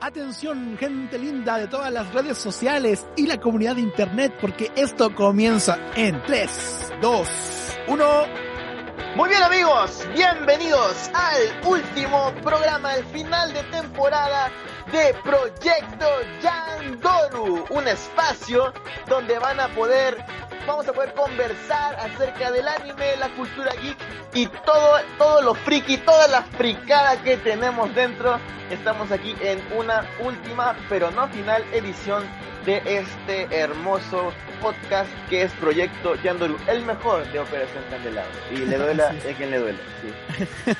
Atención, gente linda de todas las redes sociales y la comunidad de internet, porque esto comienza en 3, 2, 1. Muy bien amigos, bienvenidos al último programa, el final de temporada de Proyecto Yandoru, un espacio donde van a poder, vamos a poder conversar acerca del anime, la cultura geek y todo, todo lo friki, toda la fricada que tenemos dentro. Estamos aquí en una última, pero no final edición de este hermoso podcast que es Proyecto Yandoru, el mejor de Operación Candelabro. Y le duela Sí, a quien le duele. sí.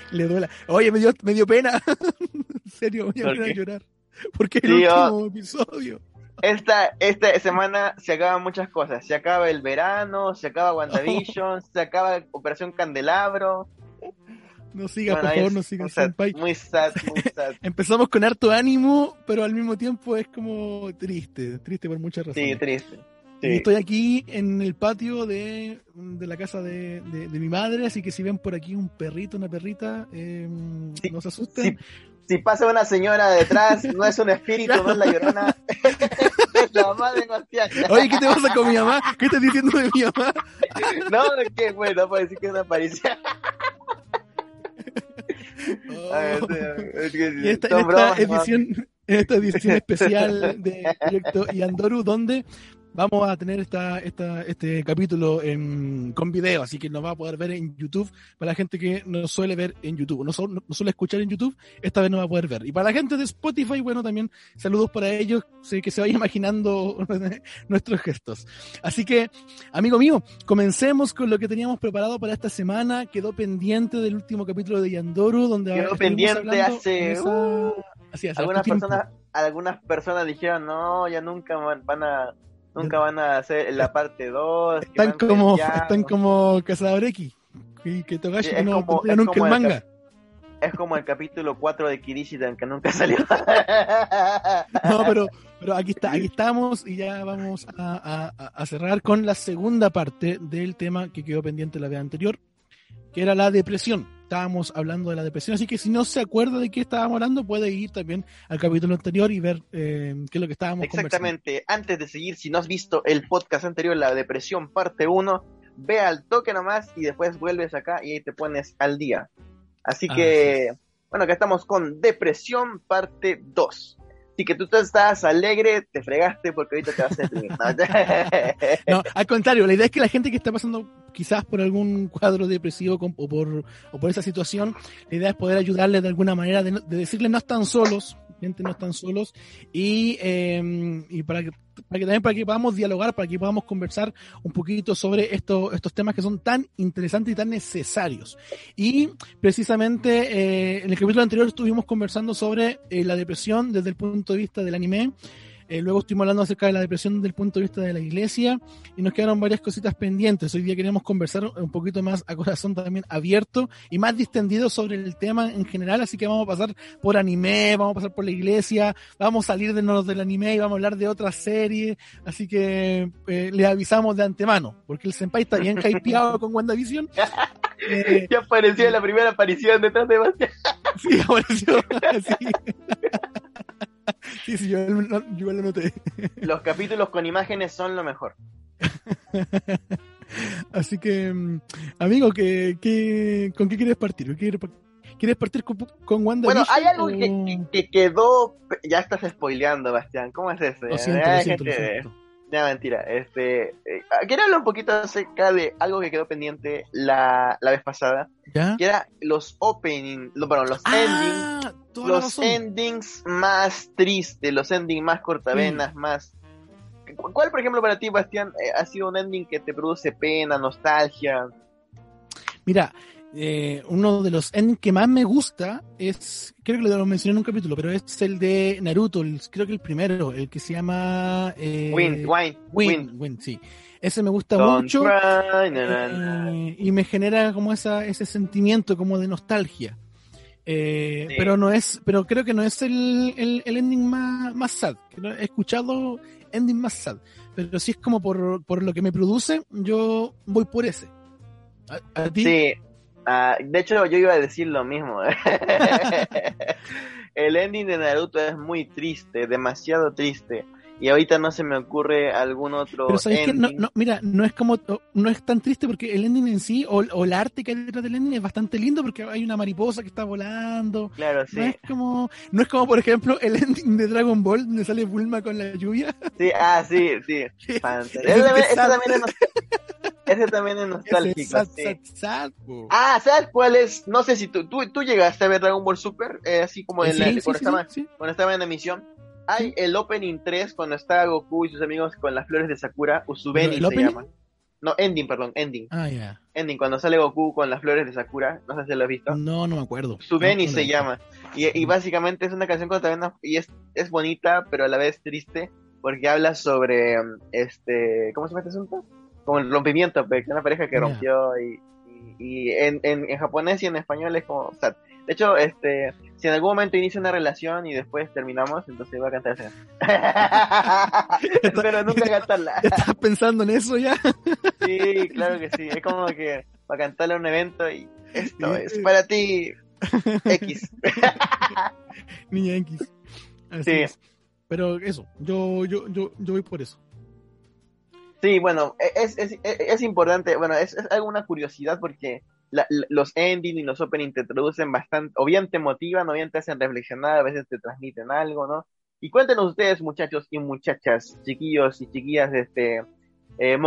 le duela. Oye, me dio, me dio pena. en serio, me dio ¿Por pena qué? llorar. Porque el Sí, último episodio. Esta, esta semana se acaban muchas cosas. Se acaba el verano, se acaba WandaVision, se acaba Operación Candelabro. No siga, Bueno, por favor, no siga, muy sad, senpai. muy sad, muy sad. Empezamos con harto ánimo, pero al mismo tiempo es como triste, triste por muchas razones. Sí, triste. Y Sí. estoy aquí en el patio de, de la casa de, de- de mi madre, así que si ven por aquí un perrito, una perrita, eh, Sí, no se asusten. Si, si pasa una señora detrás, no es un espíritu, no es la llorona, es la mamá de Bastián. Oye, ¿qué te pasa con mi mamá? ¿Qué estás diciendo de mi mamá? No, que bueno, puede decir que es una aparición. Ver, Oh. Y esta, en esta edición, en esta edición especial de Proyecto Yandoru, donde vamos a tener esta, esta, este capítulo en, con video, así que nos va a poder ver en YouTube para la gente que no suele ver en YouTube, no, su- no suele escuchar en YouTube, esta vez no va a poder ver. Y para la gente de Spotify, bueno, también saludos para ellos, sé que se vaya imaginando nuestros gestos. Así que, amigo mío, comencemos con lo que teníamos preparado para esta semana, quedó pendiente del último capítulo de Yandoru, donde Quedó pendiente hace, esa- uh, Así hace algunas personas algunas personas dijeron no ya nunca van a nunca van a hacer la parte 2 Están como, están como X. Y que Togashi Sí, es no como- es nunca como el el manga. es como el capítulo 4 de Kirishitan que nunca salió No, pero, pero aquí está, aquí estamos y ya vamos a, a- a cerrar con la segunda parte del tema que quedó pendiente la vez anterior, que era la depresión. Estábamos hablando de la depresión, así que si no se acuerda de qué estábamos hablando, puede ir también al capítulo anterior y ver eh, qué es lo que estábamos exactamente. Antes de seguir si no has visto el podcast anterior la depresión parte 1 ve al toque nomás y después vuelves acá y ahí te pones al día. Así Ah, que bueno acá estamos con depresión parte 2 Así que tú estás alegre, te fregaste porque ahorita te vas a deprimir. ¿no? No, al contrario, la idea es que la gente que está pasando quizás por algún cuadro depresivo con- o, por, o por esa situación, la idea es poder ayudarles de alguna manera, de, de no están solos, gente no están solos, y, eh, y para, que, para que también para que podamos dialogar, para que podamos conversar un poquito sobre esto, estos temas que son tan interesantes y tan necesarios. Y precisamente eh, en el capítulo anterior estuvimos conversando sobre eh, la depresión desde el punto de vista del anime. Eh, luego estuvimos hablando acerca de la depresión desde el punto de vista de la iglesia y nos quedaron varias cositas pendientes. Hoy día queremos conversar un poquito más a corazón también abierto y más distendido sobre el tema en general, así que vamos a pasar por anime, vamos a pasar por la iglesia, vamos a salir de nos del anime y vamos a hablar de otras series, así que eh, le avisamos de antemano, porque el senpai está bien hypeado con WandaVision. Eh, ya apareció la primera aparición detrás de Bastián. sí, apareció. sí. sí, sí, yo, yo igual lo noté. Los capítulos con imágenes son lo mejor. Así que, mm, amigo, ¿qué, qué, con qué quieres partir? ¿Qué ¿Quieres, par- ¿Quieres partir con, con Wanda? Bueno, hay algo que, que- que quedó. Ya estás spoileando, Bastián. ¿Cómo es eso? Lo siento, lo lo siento. Ya, mentira. Este, eh, quería hablar un poquito acerca de algo que quedó pendiente la, la vez pasada, ¿Ya? que era los opening, lo- perdón, los endings, Ah, la los endings más tristes, los endings más cortavenas, más... ¿Cu- ¿Cuál, por ejemplo, para ti, Bastián, eh, ha sido un ending que te produce pena, nostalgia? Mira, eh, uno de los endings que más me gusta es, creo que lo mencioné en un capítulo, pero es el de Naruto, el- creo que el primero, el que se llama... Eh, Wind, Wind, Wind, Wind, sí. Ese me gusta Don't mucho cry, na, na, na. eh, y me genera como esa, ese sentimiento como de nostalgia. Eh, Sí. Pero no es, pero creo que no es el, el, el ending más, más sad. He escuchado ending más sad, pero si es como por, por lo que me produce, yo voy por ese. ¿A, a ti? Sí, ah, de hecho yo iba a decir lo mismo. el, ending de Naruto es muy triste, demasiado triste. Y ahorita no se me ocurre algún otro. Pero sabes que no, no, mira, no es como, no es tan triste porque el ending en sí, o, o el arte que hay detrás del ending es bastante lindo porque hay una mariposa que está volando. Claro, sí. No es como, no es como por ejemplo el ending de Dragon Ball donde sale Bulma con la lluvia. Sí, ah, sí, sí. Ese, también, es, ese también es nostálgico. es sad, sí. sad, sad. Ah, ¿sabes cuál es? No sé si tú, tú, tú llegaste a ver Dragon Ball Super, eh, así como en Sí, la- sí, cuando, estaba, cuando estaba en emisión. Hay el opening 3 cuando está Goku y sus amigos con las flores de Sakura, Usubeni ¿El se opening? llama. No, ending, perdón, ending. Ah, ya. Ending, cuando sale Goku con las flores de Sakura, no sé si lo has visto. No, no me acuerdo. Subeni No, no se llama. Y, y básicamente es una canción con también y es, es bonita, pero a la vez triste, porque habla sobre este, ¿cómo se llama este asunto? Como el rompimiento, pues, una pareja que rompió y, y, y en, en, en japonés y en español es como sad. De hecho, este, si en algún momento inicia una relación y después terminamos, entonces voy a cantar esa canción. pero nunca cantarla. ¿Ya estás pensando en eso ya? Sí, claro que sí. Es como que para cantarle a un evento y esto es para ti X. Niña X. Así Sí. es. Pero eso, yo, yo, yo, yo voy por eso. Sí, bueno, e, es, es, es, es importante, bueno, es, alguna curiosidad porque la- los ending y los opening te introducen bastante, o bien te motivan, o bien te hacen reflexionar, a veces te transmiten algo, ¿no? Y cuéntenos ustedes, muchachos y muchachas, chiquillos y chiquillas este, eh,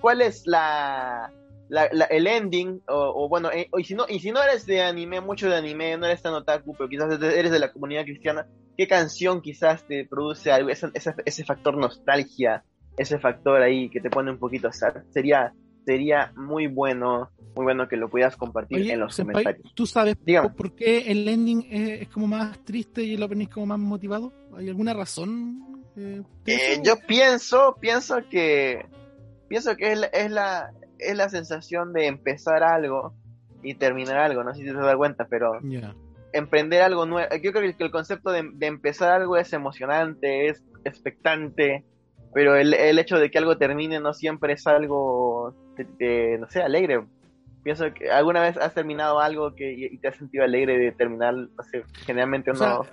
¿cuál es la, la, el ending, o, bueno, eh, y si no, y si no eres de anime, mucho de anime, no eres tan otaku, pero quizás eres de la comunidad cristiana, ¿qué canción quizás te produce algo, ese, ese, ese factor nostalgia? Ese factor ahí que te pone un poquito sad. Sería, sería muy bueno, muy bueno que lo pudieras compartir Oye, en los senpai, comentarios. ¿tú sabes Dígame. por, qué el ending es, es como más triste y el opening es como más motivado? ¿Hay alguna razón? eh, Eh, yo pienso, pienso que, pienso que es la, es la, es la sensación de empezar algo y terminar algo, no sé si te das cuenta, pero emprender algo nuevo, yo creo que el concepto de, de empezar algo es emocionante, es expectante, pero el, el hecho de que algo termine no siempre es algo, de, no sé, alegre. Pienso que alguna vez has terminado algo que y te has sentido alegre de terminar, no sé, generalmente O uno... sea,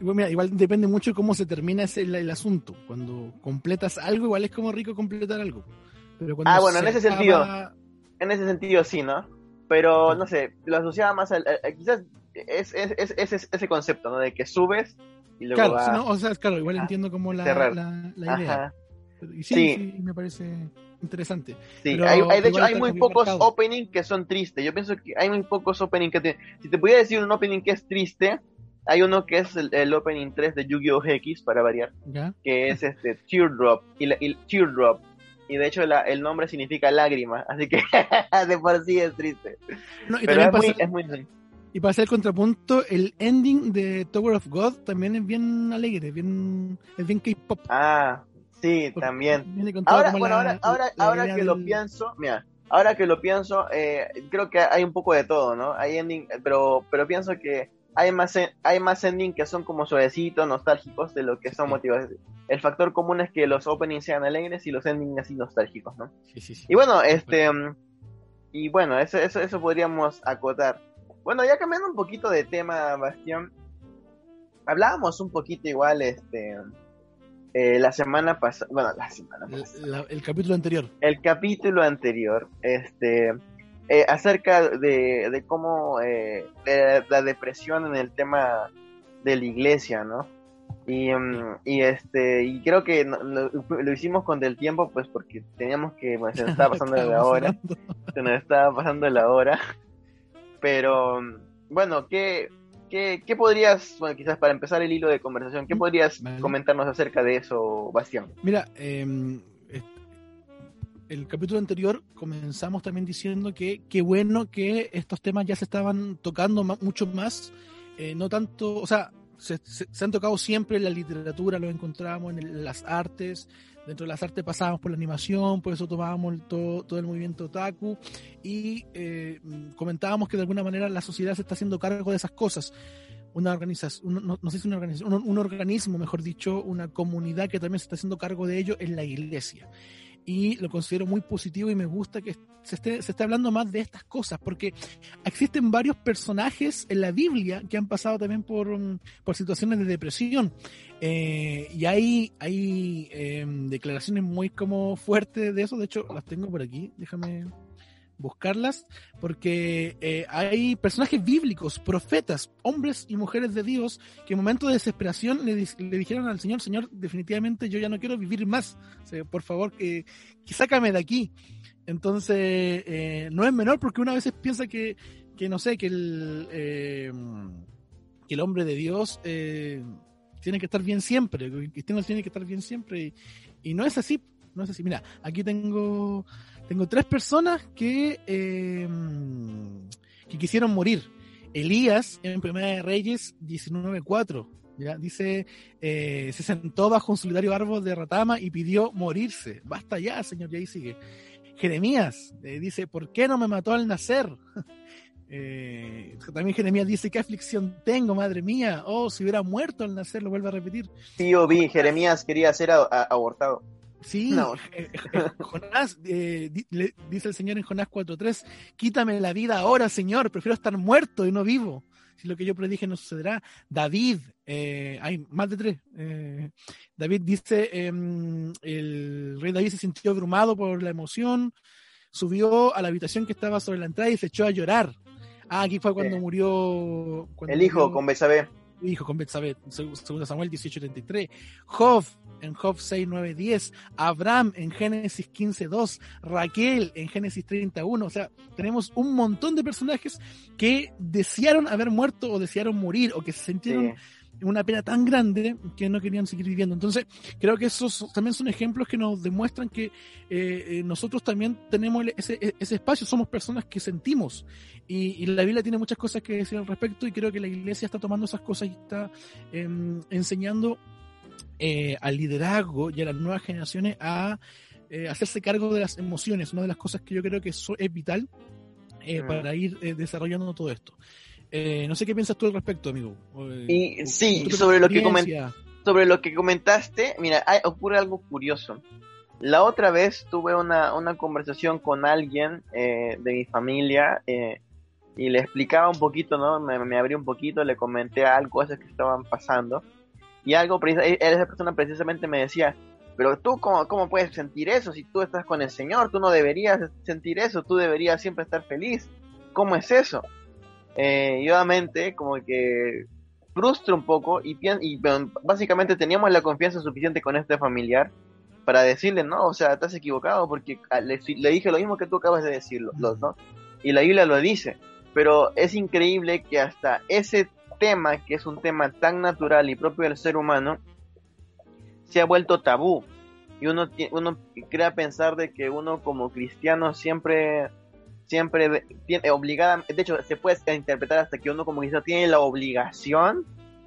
bueno, mira, igual depende mucho cómo se termina ese, el, el asunto. Cuando completas algo, igual es como rico completar algo. Pero cuando Ah, bueno, en se ese sentido. acaba- En ese sentido sí, ¿no? Pero no sé, lo asociaba más al, al- quizás es, es, es- es- es ese concepto, ¿no? De que subes y luego Claro, sí, no, o sea, claro, igual a entiendo como la, la, la idea. Ajá. Y sí, Sí. sí, me parece interesante. Sí, Pero hay, hay- de hecho hay muy pocos marcado. opening que son tristes. Yo pienso que hay muy pocos opening que te... Si te pudiera decir un opening que es triste, hay uno que es el, el opening 3 de Yu-Gi-Oh! X, para variar, ¿Ya? que es este Teardrop. Y, la- y Teardrop. Y de hecho la- el nombre significa lágrima, así que de por sí es triste. No, y, Pero es para muy, es muy... y para hacer el contrapunto, el ending de Tower of God también es bien alegre, bien, es bien K-pop. Ah, sí, porque también. Ahora, bueno, la- ahora, ahora, la ahora que lo pienso, mira, ahora que lo pienso, eh, creo que hay un poco de todo, ¿no? Hay ending, pero, pero pienso que hay más, hay más ending que son como suavecitos, nostálgicos, de lo que son Sí. motivadores. El factor común es que los openings sean alegres y los endings así nostálgicos, ¿no? Sí, sí, sí. Y bueno, este, mm, y bueno, eso, eso, eso podríamos acotar. Bueno, ya cambiando un poquito de tema, Bastián, hablábamos un poquito igual, este, eh, la semana pasada, bueno, la semana pasada La- la- el capítulo anterior. el capítulo anterior, este, eh, acerca de, de cómo eh, de la depresión en el tema de la iglesia, ¿no? Y, mm, y este, y creo que no- lo, lo hicimos con del tiempo, pues porque teníamos que, bueno, se nos estaba pasando la hora, se nos estaba pasando la hora, pero mm, bueno, ¿qué, qué, qué podrías, bueno, quizás para empezar el hilo de conversación, qué podrías Vale. comentarnos acerca de eso, Bastián? Mira, eh, el capítulo anterior comenzamos también diciendo que qué bueno que estos temas ya se estaban tocando mucho más, eh, no tanto, o sea, se, se- han tocado siempre en la literatura, lo encontramos en el- las artes, dentro de las artes pasábamos por la animación, por eso tomábamos todo, todo el movimiento otaku y eh, comentábamos que de alguna manera la sociedad se está haciendo cargo de esas cosas una organización, no, no una organización, un, un organismo, mejor dicho, una comunidad que también se está haciendo cargo de ello en la iglesia. Y lo considero muy positivo y me gusta que se esté, se esté hablando más de estas cosas, porque existen varios personajes en la Biblia que han pasado también por, mm, por situaciones de depresión. Eh, y hay, hay em, declaraciones muy como fuertes de eso, de hecho las tengo por aquí, déjame buscarlas, porque eh, hay personajes bíblicos, profetas, hombres y mujeres de Dios, que en momentos de desesperación le, le, dijeron al Señor, Señor, definitivamente yo ya no quiero vivir más, por favor, que, sácame de aquí. Entonces, eh, no es menor porque una vez piensa que, que no sé, que el, eh, que el hombre de Dios tiene que estar bien siempre, el cristiano tiene que estar bien siempre, y, y no es así, no es así. Mira, aquí tengo tengo tres personas que, eh, que quisieron morir. Elías, en Primera de Reyes 19.4, ¿ya? dice, eh, se sentó bajo un solidario árbol de ratama y pidió morirse. Basta ya, señor, y ahí sigue. Jeremías eh, dice, ¿por qué no me mató al nacer? También Jeremías dice, ¿qué aflicción tengo, madre mía? Oh, si hubiera muerto al nacer, lo vuelvo a repetir. Sí, yo vi, Jeremías quería ser abortado. Sí, no. Eh, eh, Jonás, eh, le, dice el Señor en Jonás 4.3, quítame la vida ahora, Señor, prefiero estar muerto y no vivo. Si lo que yo predije no sucederá. David, eh, hay más de tres. Eh, David dice, em, el rey David se sintió abrumado por la emoción, subió a la habitación que estaba sobre la entrada y se echó a llorar. Ah, aquí fue cuando murió... Cuando el hijo murió, con Betsabé. Hijo con Betsabé, segundo Samuel 18.33. Job, en Job 6, 9, 10, Abraham en Génesis 15, 2, Raquel en Génesis 31. O sea, tenemos un montón de personajes que desearon haber muerto o desearon morir o que se sintieron sí. una pena tan grande que no querían seguir viviendo. Entonces, creo que esos también son ejemplos que nos demuestran que eh, eh, nosotros también tenemos ese, ese, espacio, somos personas que sentimos. Y, y, la Biblia tiene muchas cosas que decir al respecto y creo que la iglesia está tomando esas cosas y está eh, enseñando eh, al liderazgo y a las nuevas generaciones a eh, hacerse cargo de las emociones, una de las cosas que yo creo que eso es vital eh, mm. para ir desarrollando todo esto. no sé qué piensas tú al respecto, amigo. Y, sí, sobre lo, que sobre lo que comentaste, mira, hay, ocurre algo curioso. La otra vez tuve una, una conversación con alguien de mi familia y le explicaba un poquito, ¿no? Me, me abrí un poquito, le comenté algo, cosas que estaban pasando. Y algo, esa persona precisamente me decía, pero tú cómo, cómo puedes sentir eso si tú estás con el Señor, tú no deberías sentir eso, tú deberías siempre estar feliz. ¿Cómo es eso? Eh, y obviamente como que frustra un poco y, y básicamente teníamos la confianza suficiente con este familiar para decirle, no, o sea, estás equivocado porque le, le dije lo mismo que tú acabas de decirlo, los, ¿no? Y la Biblia lo dice, pero es increíble que hasta ese tema, que es un tema tan natural y propio del ser humano, se ha vuelto tabú. Y uno, uno crea pensar de que uno como cristiano siempre, siempre tiene obligada, de hecho se puede interpretar hasta que uno como cristiano tiene la obligación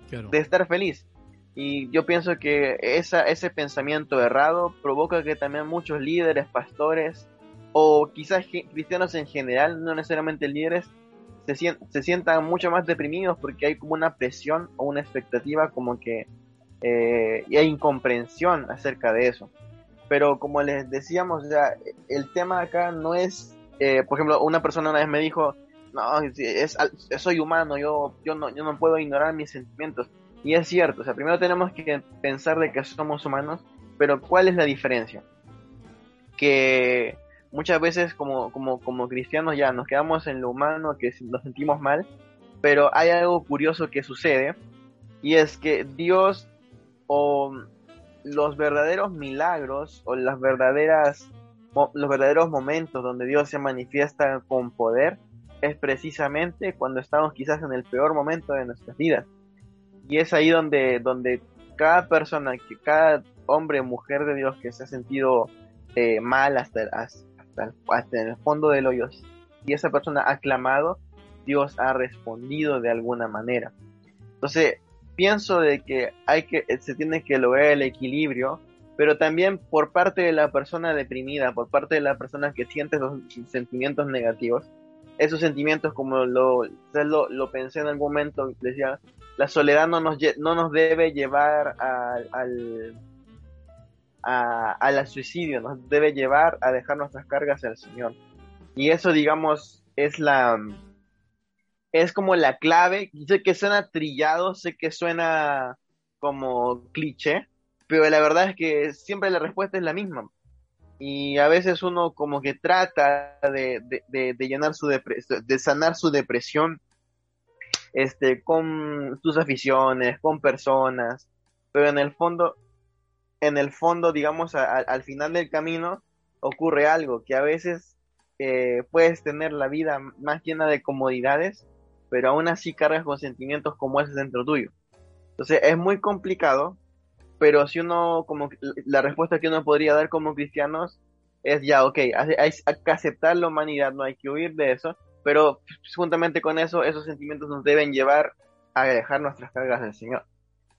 claro. de estar feliz. Y yo pienso que esa, ese pensamiento errado provoca que también muchos líderes, pastores, o quizás cristianos en general, no necesariamente líderes, se, se sientan mucho más deprimidos porque hay como una presión o una expectativa como que eh, y hay incomprensión acerca de eso. Pero como les decíamos, ya, el tema acá no es, eh, por ejemplo, una persona una vez me dijo, no, es, soy humano, yo, yo, no, yo no puedo ignorar mis sentimientos. Y es cierto, o sea, primero tenemos que pensar de que somos humanos, pero ¿cuál es la diferencia? Que muchas veces como, como, como cristianos ya nos quedamos en lo humano, que nos sentimos mal, pero hay algo curioso que sucede, y es que Dios o los verdaderos milagros o las verdaderas los verdaderos momentos donde Dios se manifiesta con poder es precisamente cuando estamos quizás en el peor momento de nuestras vidas. Y es ahí donde, donde cada persona, que cada hombre mujer de Dios que se ha sentido eh, mal hasta, hasta, hasta en el fondo del hoyo y esa persona ha clamado, Dios ha respondido de alguna manera. Entonces, pienso de que hay que se tiene que lograr el equilibrio, pero también por parte de la persona deprimida, por parte de la persona que siente esos sentimientos negativos, esos sentimientos como lo, lo, lo pensé en algún momento, decía, la soledad no nos, no nos debe llevar al, al al suicidio, nos debe llevar a dejar nuestras cargas al Señor. Y eso, digamos, es la es como la clave. Sé que suena trillado, sé que suena como cliché, pero la verdad es que siempre la respuesta es la misma. Y a veces uno como que trata de, llenar su de sanar su depresión este, con tus aficiones, con personas, pero en el fondo, en el fondo, digamos, al final del camino ocurre algo, que a veces eh, puedes tener la vida más llena de comodidades, pero aún así cargas con sentimientos como ese dentro tuyo. Entonces es muy complicado, pero si uno, como la respuesta que uno podría dar como cristianos es ya, ok, hay, que aceptar la humanidad, no hay que huir de eso, pero juntamente con eso, esos sentimientos nos deben llevar a dejar nuestras cargas del Señor.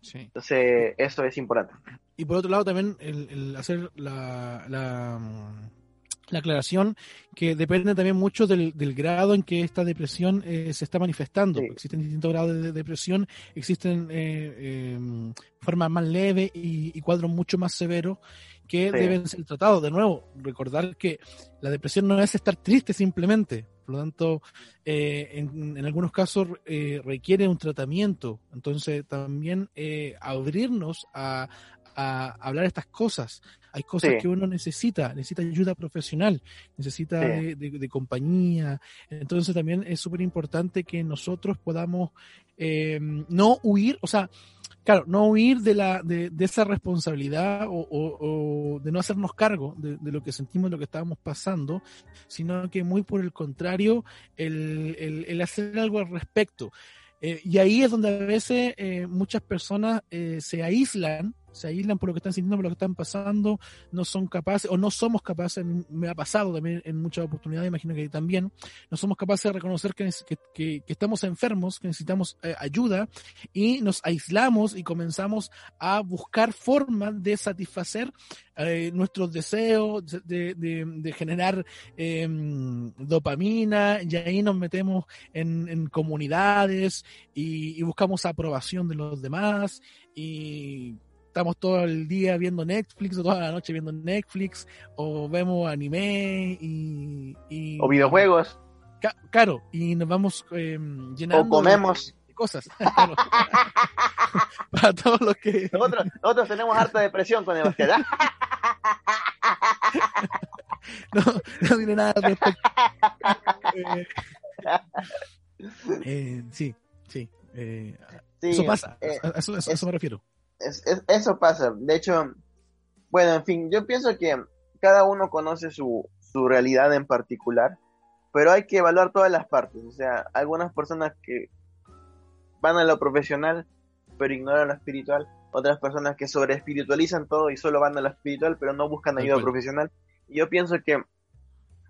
Sí. Entonces, eso es importante. Y por otro lado, también el, hacer la, la, la, aclaración que depende también mucho del, del grado en que esta depresión eh, se está manifestando. Existen distintos grados de depresión, existen eh, em, formas más leves y, cuadros mucho más severos que deben ser tratados. De nuevo, recordar que la depresión no es estar triste simplemente. Por lo tanto, eh, en, algunos casos eh, requiere un tratamiento. Entonces, también eh, abrirnos a, a, hablar estas cosas. Hay cosas que uno necesita, necesita ayuda profesional, necesita de, compañía. Entonces, también es súper importante que nosotros podamos no huir, o sea, claro, no huir de, la, de, esa responsabilidad o, de no hacernos cargo de, lo que sentimos, lo que estábamos pasando, sino que muy por el contrario, el, hacer algo al respecto. Eh, y ahí es donde a veces eh, muchas personas eh, se aíslan se aíslan por lo que están sintiendo, por lo que están pasando, no son capaces o no somos capaces, me ha pasado también en muchas oportunidades, imagino que también, no somos capaces de reconocer que, que, estamos enfermos, que necesitamos eh, ayuda y nos aislamos y comenzamos a buscar formas de satisfacer eh, nuestros deseos, de, generar em, dopamina y ahí nos metemos en, comunidades y, buscamos aprobación de los demás estamos todo el día viendo Netflix o toda la noche viendo Netflix o vemos anime y... o videojuegos. claro, y nos vamos em, llenando... O comemos. De cosas. Para todos los que... Nosotros, nosotros tenemos harta depresión con el no, no tiene nada respecto. Eh, eh, sí, sí. Eh, eso pasa, a eso me refiero eso pasa. De hecho, bueno, en fin, yo pienso que cada uno conoce su, su realidad en particular, pero hay que evaluar todas las partes. O sea, algunas personas que van a lo profesional, pero ignoran lo espiritual. Otras personas que sobre espiritualizan todo y solo van a lo espiritual, pero no buscan ayuda profesional. Y yo pienso que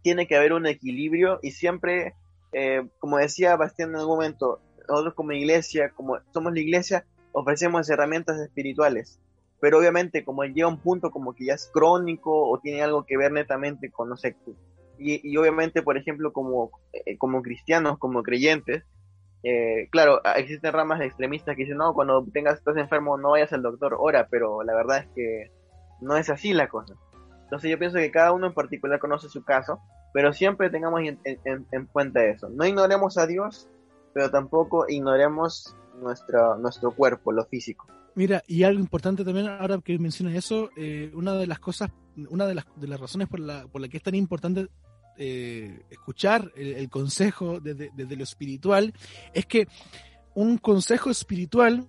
tiene que haber un equilibrio y siempre, eh, como decía Bastián en algún momento, nosotros como iglesia, como somos la iglesia, ofrecemos herramientas espirituales, pero obviamente como llega un punto como que ya es crónico o tiene algo que ver netamente con, no sé, y, y obviamente, por ejemplo, como, eh, como cristianos, como creyentes, eh, claro, existen ramas extremistas que dicen, no, cuando tengas, estás enfermo no vayas al doctor, ora, pero la verdad es que no es así la cosa. Entonces yo pienso que cada uno en particular conoce su caso, pero siempre tengamos en, en cuenta eso. No ignoremos a Dios, pero tampoco ignoremos nuestro cuerpo, lo físico. Mira, y algo importante también, ahora que mencionas eso, eh, una de las cosas, una de las, de las razones por la, por la que es tan importante eh, escuchar el, consejo desde, lo espiritual, es que un consejo espiritual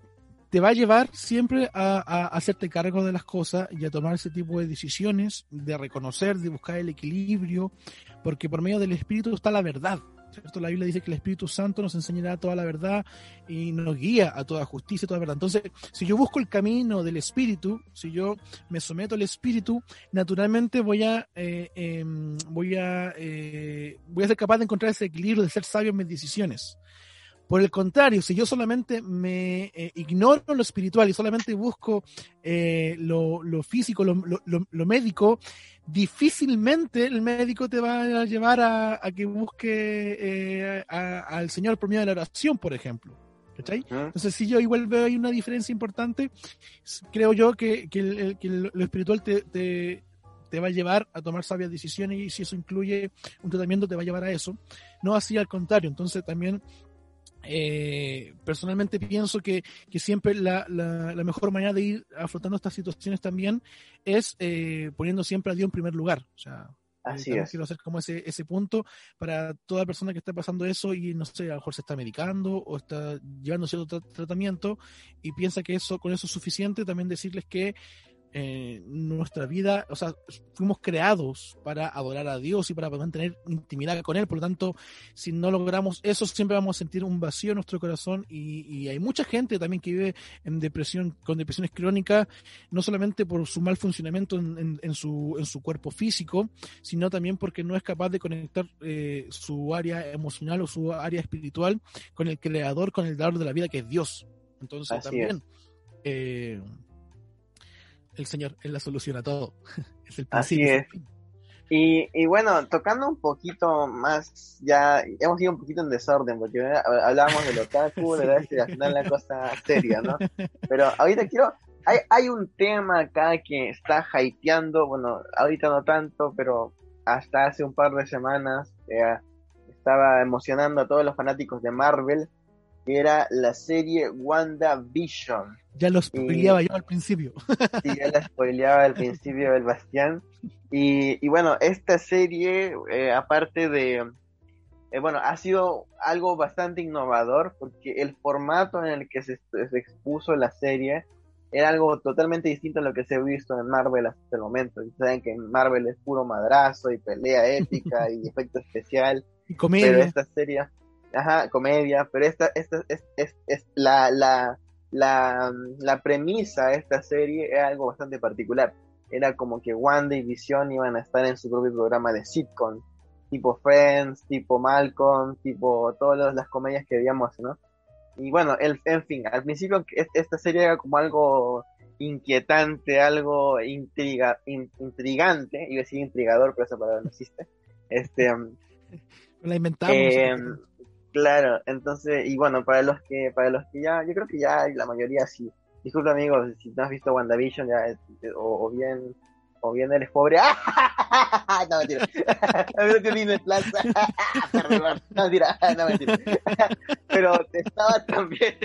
te va a llevar siempre a, a, hacerte cargo de las cosas y a tomar ese tipo de decisiones, de reconocer, de buscar el equilibrio, porque por medio del espíritu está la verdad. La Biblia dice que el Espíritu Santo nos enseñará toda la verdad y nos guía a toda justicia y toda verdad. Entonces, si yo busco el camino del Espíritu, si yo me someto al Espíritu, naturalmente voy a, eh, em, voy a, eh, voy a ser capaz de encontrar ese equilibrio, de ser sabio en mis decisiones. Por el contrario, si yo solamente me eh, ignoro lo espiritual y solamente busco lo, lo, físico, lo, lo, lo médico, difícilmente el médico te va a llevar a, que busque eh, al Señor por medio de la oración, por ejemplo. ¿Cachai? Entonces, si yo igual veo ahí una diferencia importante, creo yo que, que, lo espiritual te, te, te, va a llevar a tomar sabias decisiones y si eso incluye un tratamiento, te va a llevar a eso. No así al contrario. Entonces, también eh, personalmente pienso que, que siempre la, la, la, mejor manera de ir afrontando estas situaciones también es eh, poniendo siempre a Dios en primer lugar. O sea, eh, Así es. quiero hacer como ese, ese punto para toda persona que está pasando eso y no sé, a lo mejor se está medicando o está llevando cierto tratamiento y piensa que eso con eso es suficiente, también decirles que eh, nuestra vida, o sea, fuimos creados para adorar a Dios y para mantener intimidad con Él, por lo tanto, si no logramos eso, siempre vamos a sentir un vacío en nuestro corazón y, hay mucha gente también que vive en depresión, con depresiones crónicas, no solamente por su mal funcionamiento en, su, en su cuerpo físico, sino también porque no es capaz de conectar eh, su área emocional o su área espiritual con el creador, con el dador de la vida que es Dios. Entonces también... Eh, el Señor es la solución a todo. es el Así es. Y, y, bueno, tocando un poquito más, ya hemos ido un poquito en desorden, porque hablábamos de lo otaku, de la y al final la cosa seria, ¿no? Pero ahorita quiero, hay, hay un tema acá que está hypeando, bueno, ahorita no tanto, pero hasta hace un par de semanas eh, estaba emocionando a todos los fanáticos de Marvel, era la serie WandaVision. Ya lo spoileaba yo al principio. Sí, ya la spoileaba al principio el Bastián. Y, bueno, esta serie, eh, aparte de, eh, bueno, ha sido algo bastante innovador porque el formato en el que se, expuso la serie era algo totalmente distinto a lo que se ha visto en Marvel hasta el momento. Y saben que en Marvel es puro madrazo y pelea épica y efecto especial. Y comedia. Pero esta serie, ajá, comedia, pero esta, esta es, es, es la, la la, la premisa de esta serie era algo bastante particular. Era como que Wanda y Vision iban a estar en su propio programa de sitcom, tipo Friends, tipo Malcolm, tipo todas las comedias que veíamos, ¿no? Y bueno, el, en fin, al principio esta serie era como algo inquietante, algo intriga, intrigante, iba a decir intrigador, pero esa palabra no existe. Este, la inventamos. Eh, Claro, entonces, y bueno, para los que, para los que ya, yo creo que ya la mayoría sí. Disculpa amigos, si no has visto WandaVision ya, eh, o, bien, o bien eres pobre. no mentira. no Plaza. no mentira, no mentira. Pero estaba también,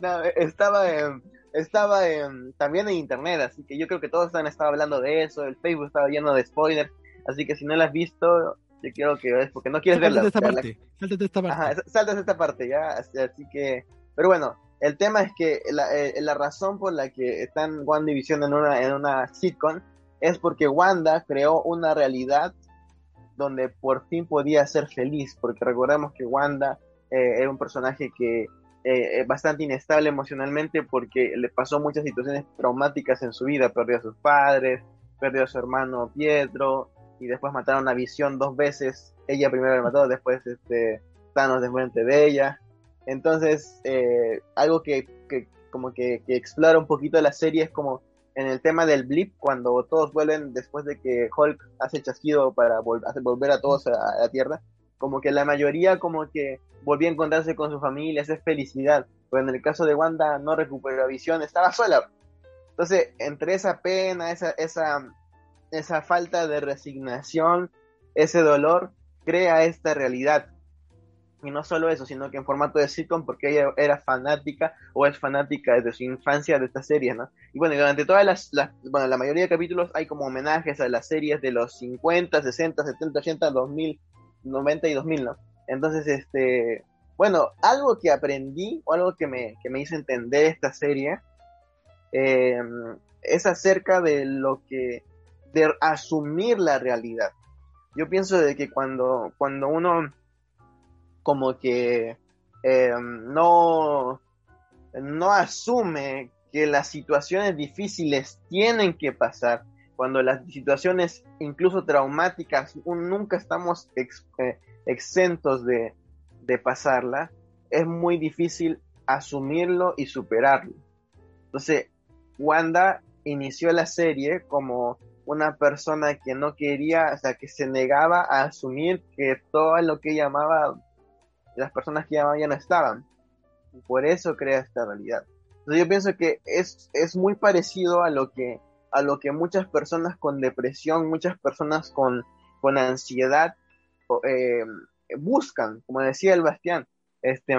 no, estaba en, estaba en, también en internet, así que yo creo que todos han estado hablando de eso, el Facebook estaba lleno de spoilers, así que si no lo has visto, yo quiero que veas, porque no quieres verla. Esta parte. Sáltate esta parte. Ajá, saltas esta parte, ya. Así, que. Pero bueno, el tema es que la, eh, la razón por la que están Wanda y Vision en una, en una sitcom es porque Wanda creó una realidad donde por fin podía ser feliz, porque recordemos que Wanda eh, era un personaje que eh, es bastante inestable emocionalmente porque le pasó muchas situaciones traumáticas en su vida, perdió a sus padres, perdió a su hermano Pietro, y después mataron a Visión dos veces. Ella primero le mató, después este, Thanos frente de ella. Entonces, eh, algo que, como que, explora un poquito la serie es como en el tema del blip, cuando todos vuelven después de que Hulk hace chasquido para hacer volver a todos a, la Tierra, como que la mayoría como que volvió a encontrarse con su familia, esa es felicidad. Pero en el caso de Wanda no recuperó visión, estaba sola. Entonces, entre esa pena, esa, esa falta de resignación, ese dolor, crea esta realidad. Y no solo eso, sino que en formato de sitcom, porque ella era fanática o es fanática desde su infancia de esta serie, ¿no? Y bueno, durante todas las, bueno, la mayoría de capítulos hay como homenajes a las series de los 50, 60, 70, 80, 2000, 90 y 2000, ¿no? Entonces, este, bueno, algo que aprendí o algo que me, que me hizo entender esta serie eh, es acerca de lo que de asumir la realidad. Yo pienso de que cuando, cuando uno como que eh, no, no asume que las situaciones difíciles tienen que pasar, cuando las situaciones incluso traumáticas nunca estamos eh, exentos de, de pasarla, es muy difícil asumirlo y superarlo. Entonces, Wanda inició la serie como una persona que no quería, o sea, que se negaba a asumir que todo lo que llamaba, las personas que llamaban ya no estaban. por eso crea esta realidad. Entonces yo pienso que es, es muy parecido a lo que a lo que muchas personas con depresión, muchas personas con, con ansiedad eh, buscan, como decía el Bastián, este,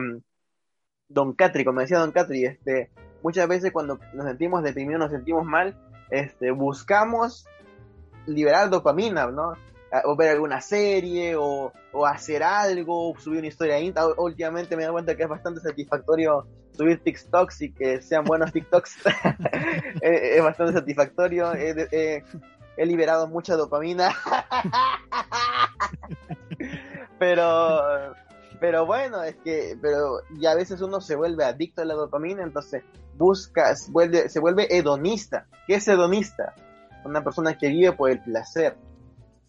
Don Catri, como decía Don Catri, este, muchas veces cuando nos sentimos deprimidos, nos sentimos mal, este, buscamos liberar dopamina, ¿no? O ver alguna serie, o, o hacer algo, o subir una historia íntima. Últimamente me he dado cuenta que es bastante satisfactorio subir TikToks y que sean buenos TikToks. es bastante satisfactorio. he liberado mucha dopamina. pero pero bueno, es que, pero ya a veces uno se vuelve adicto a la dopamina, entonces buscas, vuelve, se vuelve hedonista. ¿Qué es hedonista? Una persona que vive por el placer.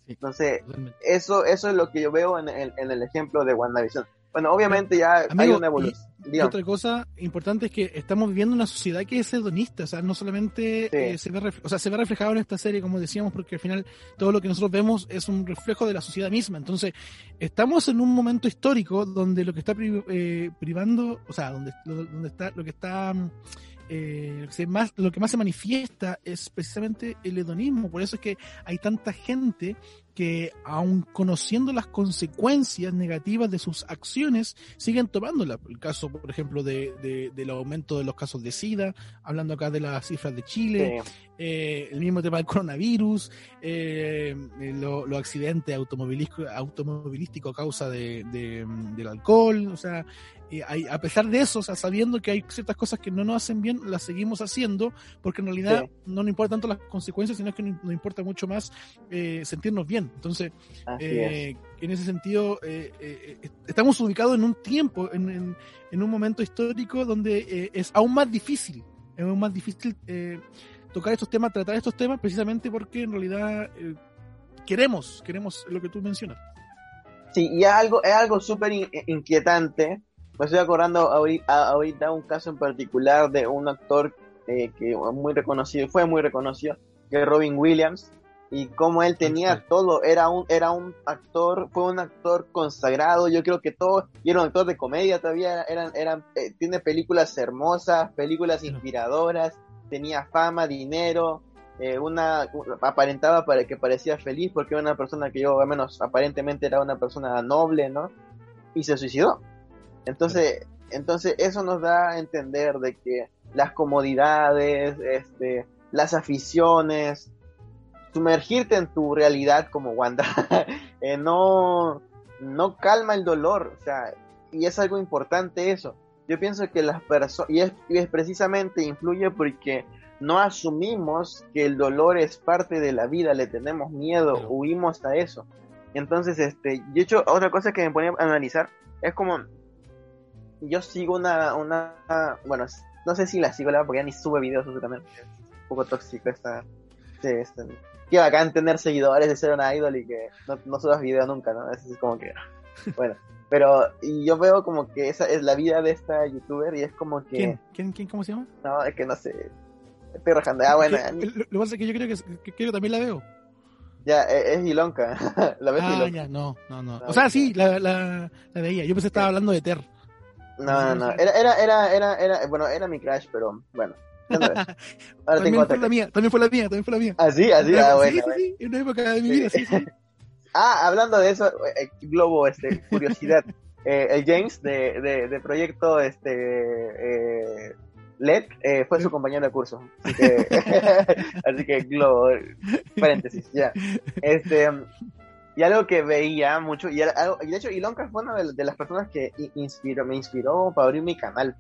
Entonces, eso, eso es lo que yo veo en, en el ejemplo de WandaVision. Bueno, obviamente ya hay una evolución. Y, otra cosa importante es que estamos viviendo una sociedad que es hedonista, o sea, no solamente eh, se, ve o sea, se ve reflejado en esta serie, como decíamos, porque al final todo lo que nosotros vemos es un reflejo de la sociedad misma. Entonces, estamos en un momento histórico donde lo que está eh, privando, o sea, donde, donde está, lo que está eh, más, lo que más se manifiesta es precisamente el hedonismo. Por eso es que hay tanta gente que, aun conociendo las consecuencias negativas de sus acciones, siguen tomándola. El caso, por ejemplo, de, del aumento de los casos de SIDA, hablando acá de las cifras de Chile, eh, el mismo tema del coronavirus, eh, los accidentes automovilísticos a causa de, del alcohol, o sea, a pesar de eso, o sea, sabiendo que hay ciertas cosas que no nos hacen bien, las seguimos haciendo, porque en realidad no nos importa tanto las consecuencias, sino que nos importa mucho más eh, sentirnos bien. Entonces, eh, en ese sentido, eh, estamos ubicados en un tiempo, en, un momento histórico donde es aún más difícil, es aún más difícil tocar estos temas, tratar estos temas, precisamente porque en realidad queremos, queremos lo que tú mencionas. Sí, y es algo, es algo súper inquietante. Me estoy acordando ahorita, un caso en particular de un actor eh, que muy reconocido, fue muy reconocido, que es Robin Williams, y como él tenía todo, era un, era un actor, fue un actor consagrado, yo creo que todo, y era un actor de comedia todavía, eran, eran, eh, tiene películas hermosas, películas inspiradoras, tenía fama, dinero, eh, una, aparentaba para que parecía feliz porque era una persona que yo, al menos aparentemente era una persona noble, ¿no? Y se suicidó. Entonces, entonces eso nos da a entender de que las comodidades, este, las aficiones, sumergirte en tu realidad como Wanda, eh, no, no calma el dolor, o sea, y es algo importante eso. Yo pienso que las personas, y es, es precisamente influye porque no asumimos que el dolor es parte de la vida, le tenemos miedo, huimos a eso. Entonces, este, de hecho, otra cosa que me ponía a analizar es como yo sigo una, una, bueno, no sé si la sigo, la porque ya ni sube videos también. Es un poco tóxico esta, sí, este, qué bacán tener seguidores de ser una idol y que no, no subas videos nunca, ¿no? Es como que, bueno, pero y yo veo como que esa es la vida de esta youtuber y es como que... ¿Quién? ¿Quién? ¿Quién? ¿Cómo se llama? No, es que no sé, estoy rajando, ah, bueno. Lo, lo, que pasa es que yo creo que, que, yo también la veo. Ya, e, es Ilonka. la ves ah, ya, no, no, no. O sea, sí, la, la, la veía. Yo pensé que estaba hablando de Ter. No, no, no. Era, era, era, era, era, bueno, era mi crash, pero bueno. Ahora también tengo fue la mía, también fue la mía, también fue la mía. Ah, sí, así, ah, bueno. Sí, sí, sí, en una época de mi vida, sí, sí. ah, hablando de eso, eh, Globo, este, curiosidad. eh, el James de, de, de proyecto, este, eh, LED, eh, fue su compañero de curso. Así que, así que Globo, paréntesis, ya. Este, y algo que veía mucho, y, de hecho Ilonka fue una de, las personas que inspiró, me inspiró para abrir mi canal.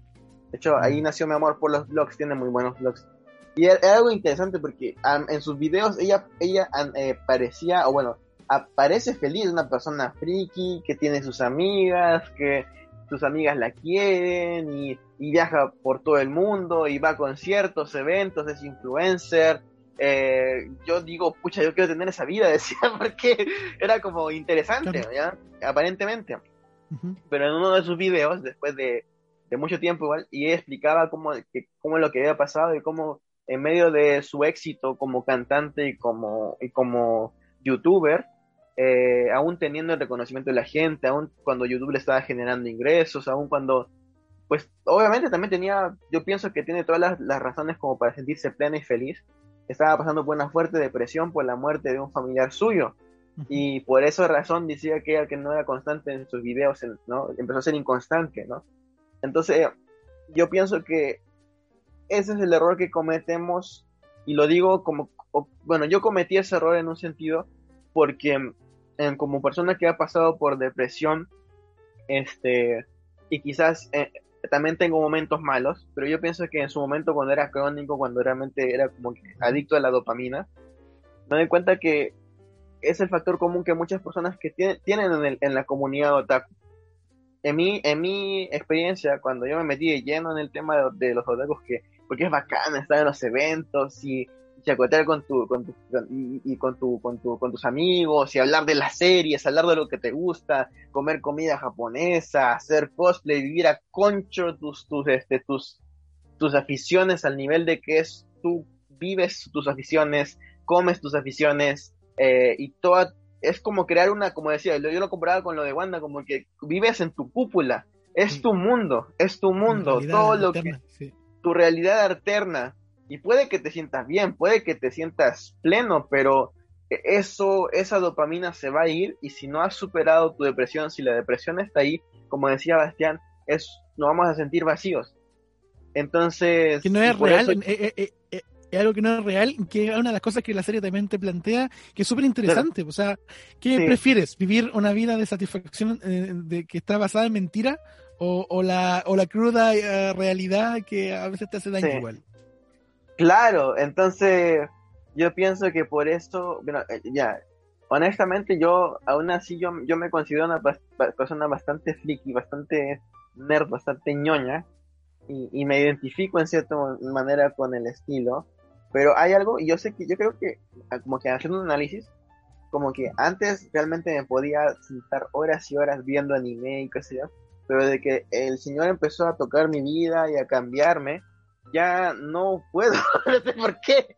De hecho, ahí nació mi amor por los blogs, tiene muy buenos blogs. Y era, algo interesante porque en sus videos ella, ella eh, parecía, o bueno, aparece feliz, una persona friki, que tiene sus amigas, que sus amigas la quieren y, y viaja por todo el mundo y va a conciertos, eventos, es influencer eh, yo digo, pucha, yo quiero tener esa vida, decía, porque era como interesante, ¿ya? Aparentemente. Pero en uno de sus videos, después de, mucho tiempo igual, y ella explicaba cómo, que, cómo lo que había pasado y cómo en medio de su éxito como cantante y como, y como youtuber, eh, aún teniendo el reconocimiento de la gente, aún cuando YouTube le estaba generando ingresos, aún cuando pues obviamente también tenía, yo pienso que tiene todas las, las razones como para sentirse plena y feliz. Estaba pasando por una fuerte depresión por la muerte de un familiar suyo. Y por esa razón decía que, que no era constante en sus videos, ¿no? Empezó a ser inconstante, ¿no? Entonces, yo pienso que ese es el error que cometemos, y lo digo como, bueno, yo cometí ese error en un sentido porque como persona que ha pasado por depresión, este, y quizás eh, también tengo momentos malos, pero yo pienso que en su momento cuando era crónico, cuando realmente era como adicto a la dopamina, me doy cuenta que es el factor común que muchas personas que tienen, en, en, la comunidad otaku. En mi, en mi experiencia, cuando yo me metí de lleno en el tema de, los otakus, que, porque es bacán estar en los eventos y chacotear con tu, con tu, y, con tu, con tu, con tus amigos y hablar de las series, hablar de lo que te gusta, comer comida japonesa, hacer cosplay, vivir a concho tus, tus, este, tus, tus aficiones al nivel de que es tú vives tus aficiones, comes tus aficiones, eh, y toda, es como crear una, como decía, yo lo comparaba con lo de Wanda, como que vives en tu cúpula, es tu mundo, es tu mundo, todo lo que, tu realidad alterna, y puede que te sientas bien, puede que te sientas pleno, pero eso, esa dopamina se va a ir y si no has superado tu depresión, si la depresión está ahí, como decía Bastián, es, nos vamos a sentir vacíos. Entonces... Que no es real, eh, eh, eh, es algo que no es real, que es una de las cosas que la serie también te plantea, que es súper interesante. O sea, ¿qué prefieres? ¿Vivir una vida de satisfacción de que está basada en mentira o, la, o la cruda realidad que a veces te hace daño igual? Claro, entonces yo pienso que por eso, bueno, eh, ya, honestamente yo aún así yo, yo me considero una persona bastante friki, bastante nerd, bastante ñoña y, me identifico en cierta manera con el estilo, pero hay algo, y yo sé que yo creo que ah, como que haciendo un análisis, como que antes realmente me podía sentar horas y horas viendo anime y qué sé yo, pero de que el señor empezó a tocar mi vida y a cambiarme, ya no puedo, no sé por qué,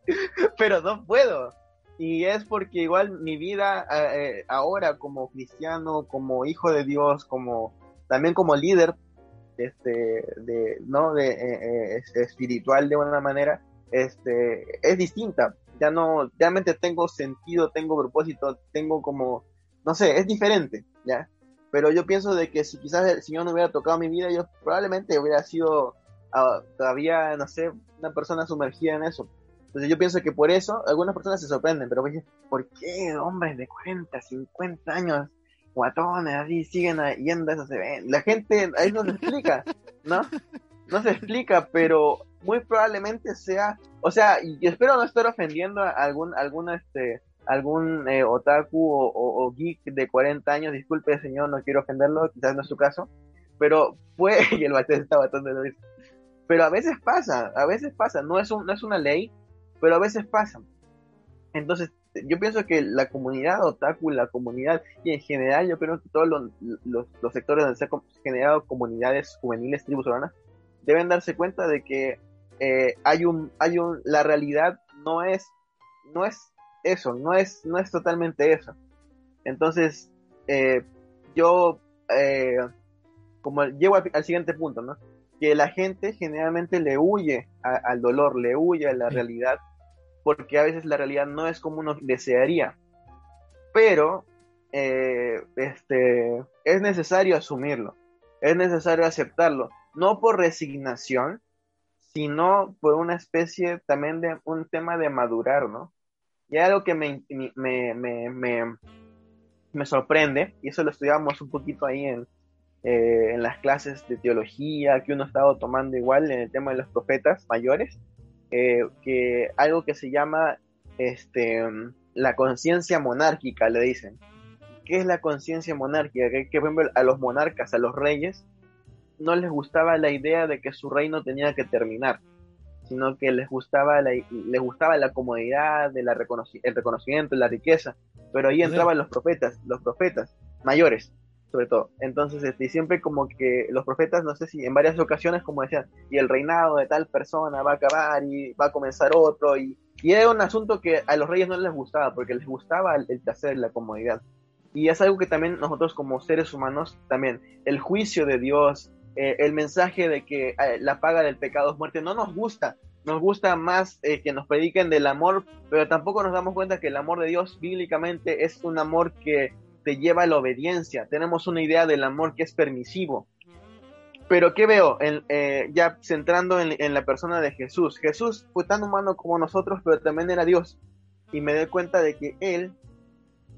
pero no puedo. Y es porque igual mi vida eh, ahora como cristiano, como hijo de Dios, como también como líder este de no de eh, eh, espiritual de una manera este es distinta ya no realmente tengo sentido tengo propósito tengo como no sé es diferente ya pero yo pienso de que si quizás el Señor no hubiera tocado mi vida yo probablemente hubiera sido todavía, no sé, una persona sumergida en eso. Entonces yo pienso que por eso algunas personas se sorprenden, pero oye, ¿por qué hombres de 40, 50 años, guatones, así, siguen yendo a esos eventos? La gente ahí no se explica, ¿no? No se explica, pero muy probablemente sea, o sea, y espero no estar ofendiendo a algún, algún, este, algún eh, otaku o, geek de 40 años, disculpe señor, no quiero ofenderlo, quizás no es su caso, pero fue, y el bate está batando de pero a veces pasa, a veces pasa, no es, un, no es una ley, pero a veces pasa. Entonces, yo pienso que la comunidad otaku, la comunidad, y en general yo creo que todos los, los, sectores donde se han generado comunidades juveniles, tribus urbanas, deben darse cuenta de que eh, hay un, hay un, la realidad no es, no es eso, no es, no es totalmente eso. Entonces, eh, yo, eh, como llego al, siguiente punto, ¿no? que la gente generalmente le huye al dolor, le huye a la realidad, porque a veces la realidad no es como uno desearía. Pero este, es necesario asumirlo, es necesario aceptarlo, no por resignación, sino por una especie también de un tema de madurar, ¿no? Y algo que me, me, me, me, sorprende, y eso lo estudiamos un poquito ahí en, eh, en las clases de teología que uno ha estado tomando igual en el tema de los profetas mayores, eh, que algo que se llama este, la conciencia monárquica, le dicen. ¿Qué es la conciencia monárquica? Que, que, a los monarcas, a los reyes, no les gustaba la idea de que su reino tenía que terminar, sino que les gustaba la, les gustaba la comodidad, de la el reconocimiento, la riqueza. Pero ahí entraban los profetas, los profetas mayores, sobre todo. Entonces, este, siempre como que los profetas, no sé si en varias ocasiones, como decían, y el reinado de tal persona va a acabar y va a comenzar otro, y, y era un asunto que a los reyes no les gustaba, porque les gustaba el, placer, la comodidad. Y es algo que también nosotros como seres humanos, también el juicio de Dios, eh, el mensaje de que eh, la paga del pecado es muerte no nos gusta. Nos gusta más eh, que nos prediquen del amor, pero tampoco nos damos cuenta que el amor de Dios bíblicamente es un amor que te lleva a la obediencia. Tenemos una idea del amor que es permisivo. Pero ¿qué veo? ya centrando en, en, la persona de Jesús. Jesús fue tan humano como nosotros, pero también era Dios. Y me doy cuenta de que Él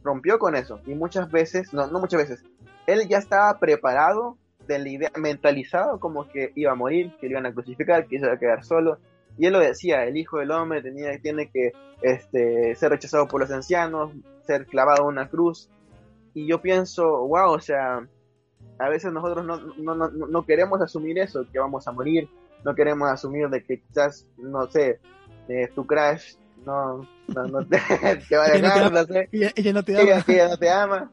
rompió con eso. Y muchas veces, no, no muchas veces, Él ya estaba preparado de la idea, mentalizado como que iba a morir, que le iban a crucificar, que iba a quedar solo. Y él lo decía, el Hijo del Hombre tenía, tiene que este, ser rechazado por los ancianos, ser clavado a una cruz. Y yo pienso, wow, o sea, a veces nosotros no, no, no, no queremos asumir eso, que vamos a morir, no queremos asumir de que quizás, no sé, eh, tu crash no, no, te, va a dejar, no, sé. Ella, no te ama. Ella, no te ama.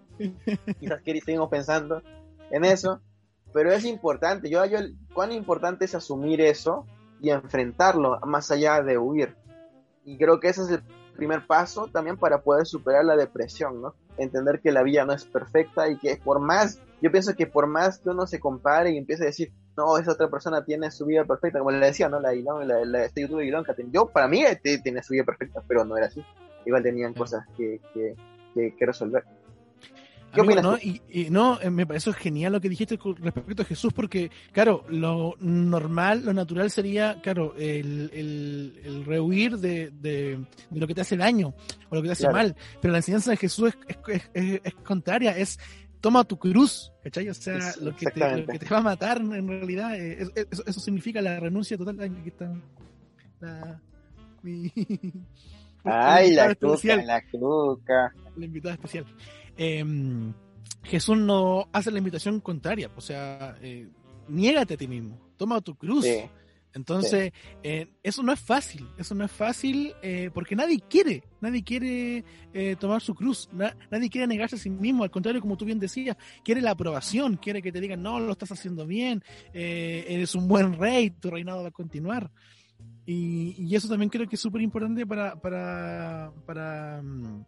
Quizás seguimos pensando en eso. Pero es importante, yo, yo, cuán importante es asumir eso y enfrentarlo más allá de huir. Y creo que ese es el primer paso también para poder superar la depresión, ¿no? Entender que la vida no es perfecta y que por más, yo pienso que por más que uno se compare y empiece a decir, no, esa otra persona tiene su vida perfecta, como le decía, ¿no? La, la, la este youtuber Ilon, yo para mí tiene su vida perfecta, pero no era así. Igual tenían cosas que, que, que resolver. ¿Qué opinas? No, y, no, eh, me parece genial lo que dijiste respecto a Jesús, porque, claro, lo normal, lo natural sería, claro, el, el, rehuir de, de, lo que te hace daño o lo que te hace mal. Pero la enseñanza de Jesús es, es, es, contraria, es toma tu cruz, ¿cachai? O sea, lo, que te, lo que te va a matar en realidad, eh, eso, eso, significa la renuncia total. Aquí está la, mi, Ay, la cuca, la cuca. La invitada especial. Em, Jesús no hace la invitación contraria, o sea, eh, niégate a ti mismo, toma tu cruz. Entonces, eh, eso no es fácil, eso no es fácil eh, porque nadie quiere, nadie quiere tomar su cruz, nadie quiere negarse a sí mismo, al contrario, como tú bien decías, quiere la aprobación, quiere que te digan, no, lo estás haciendo bien, eres un buen rey, tu reinado va a continuar. Y, eso también creo que es súper importante para, para, para mm,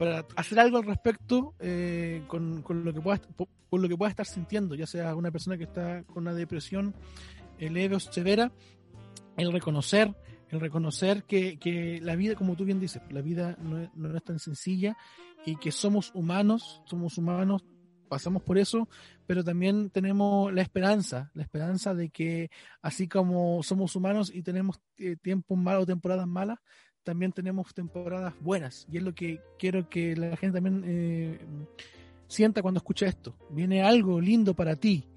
para hacer algo al respecto eh, con, lo que pueda, con lo que pueda estar sintiendo, ya sea una persona que está con una depresión leve o severa, el reconocer, el reconocer que, que, la vida, como tú bien dices, la vida no es, no es tan sencilla y que somos humanos, somos humanos, pasamos por eso, pero también tenemos la esperanza, la esperanza de que así como somos humanos y tenemos eh, tiempos malos, temporadas malas, también tenemos temporadas buenas y es lo que quiero que la gente también eh, sienta cuando escucha esto. Viene algo lindo para ti